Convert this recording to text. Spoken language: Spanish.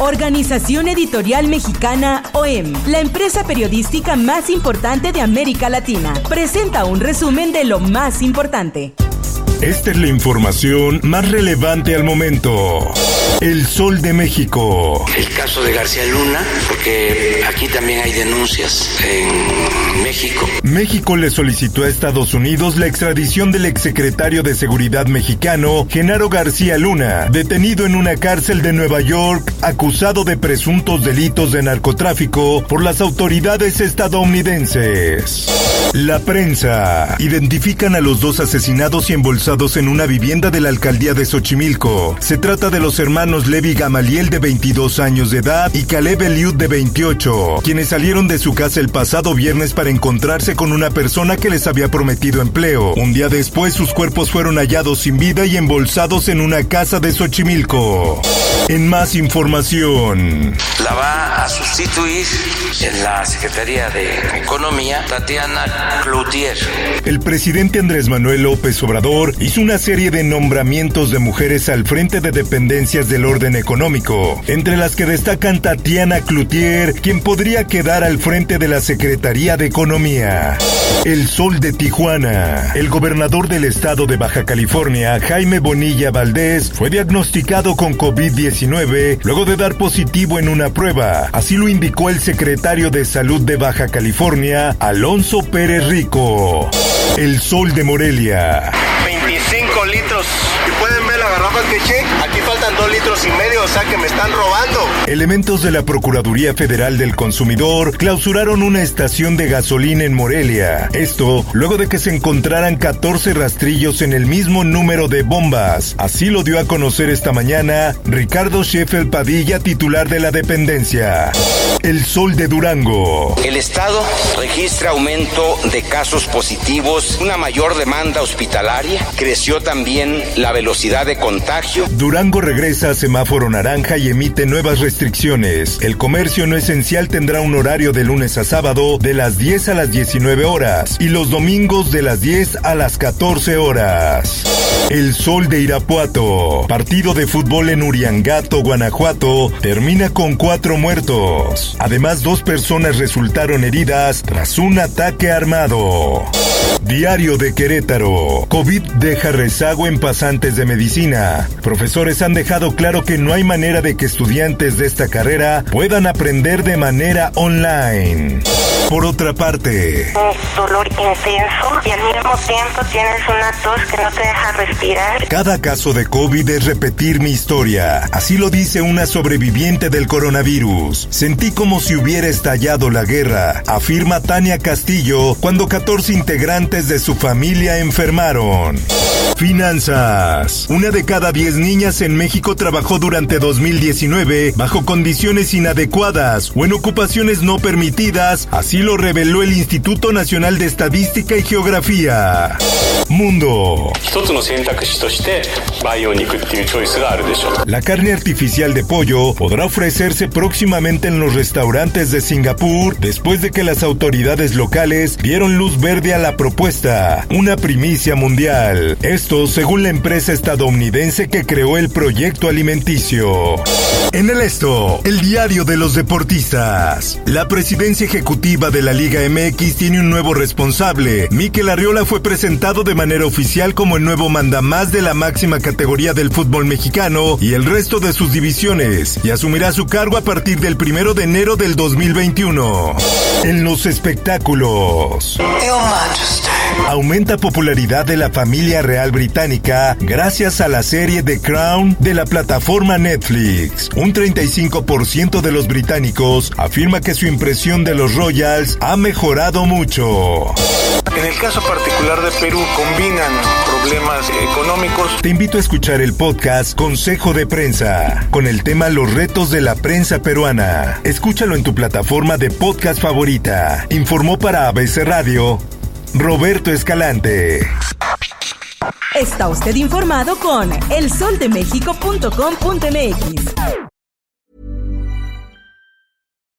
Organización Editorial Mexicana OEM, la empresa periodística más importante de América Latina, presenta un resumen de lo más importante. Esta es la información más relevante al momento. El Sol de México. El caso de García Luna, porque aquí también hay denuncias en México. México le solicitó a Estados Unidos la extradición del exsecretario de Seguridad mexicano, Genaro García Luna, detenido en una cárcel de Nueva York, acusado de presuntos delitos de narcotráfico por las autoridades estadounidenses. La prensa. Identifican a los dos asesinados y embolsados en una vivienda de la alcaldía de Xochimilco. Se trata de los hermanos Levi Gamaliel de 22 años de edad y Caleb Eliud de 28, quienes salieron de su casa el pasado viernes para encontrarse con una persona que les había prometido empleo. Un día después sus cuerpos fueron hallados sin vida y embolsados en una casa de Xochimilco. En más información. Sustituir en la Secretaría de Economía Tatiana Cloutier. El presidente Andrés Manuel López Obrador hizo una serie de nombramientos de mujeres al frente de dependencias del orden económico, entre las que destacan Tatiana Cloutier, quien podría quedar al frente de la Secretaría de Economía. El Sol de Tijuana. El gobernador del estado de Baja California, Jaime Bonilla Valdés, fue diagnosticado con COVID-19 luego de dar positivo en una prueba. Así lo indicó el secretario de Salud de Baja California, Alonso Pérez Rico. El Sol de Morelia. 25 litros. ¿Y pueden ver garrafa que eché? Aquí faltan 2 litros y medio, o sea que me están robando. Elementos de la Procuraduría Federal del Consumidor clausuraron una estación de gasolina en Morelia. Esto luego de que se encontraran 14 rastrillos en el mismo número de bombas. Así lo dio a conocer esta mañana Ricardo Sheffel Padilla, titular de la dependencia. El Sol de Durango. El Estado registra aumento de casos positivos, una mayor demanda hospitalaria, creció también la velocidad de Durango regresa a semáforo naranja y emite nuevas restricciones. El comercio no esencial tendrá un horario de lunes a sábado de las 10 a las 19 horas y los domingos de las 10 a las 14 horas. El Sol de Irapuato. Partido de fútbol en Uriangato, Guanajuato, termina con cuatro muertos. Además, dos personas resultaron heridas tras un ataque armado. Diario de Querétaro. COVID deja rezago en pasantes de medicina. Profesores han dejado claro que no hay manera de que estudiantes de esta carrera puedan aprender de manera online. Por otra parte, dolor intenso y al mismo tiempo tienes una tos que no te deja respirar. cada caso de COVID es repetir mi historia. Así lo dice una sobreviviente del coronavirus. Sentí como si hubiera estallado la guerra, afirma Tania Castillo cuando 14 integrantes de su familia enfermaron. Finanzas. Una de cada 10 niñas en México trabajó durante 2019 bajo condiciones inadecuadas o en ocupaciones no permitidas, así lo reveló el Instituto Nacional de Estadística y Geografía. Mundo. La carne artificial de pollo podrá ofrecerse próximamente en los restaurantes de Singapur después de que las autoridades locales dieron luz verde a la propuesta, una primicia mundial. Esto según la empresa estadounidense que creó el proyecto alimenticio. En el esto, el diario de los deportistas. La presidencia ejecutiva de la Liga MX tiene un nuevo responsable. Mikel Arriola fue presentado de manera oficial como el nuevo mandamás de la máxima categoría del fútbol mexicano y el resto de sus divisiones, y asumirá su cargo a partir del primero de enero del 2021. En los espectáculos. Aumenta popularidad de la familia real británica gracias a la serie The Crown de la plataforma Netflix. Un 35% de los británicos afirma que su impresión de los Royals ha mejorado mucho. En el caso particular de Perú combinan problemas económicos. Te invito a escuchar el podcast Consejo de Prensa con el tema Los retos de la prensa peruana. Escúchalo en tu plataforma de podcast favorita. Informó para ABC Radio Roberto Escalante. Está usted informado con elsoldemexico.com.mx.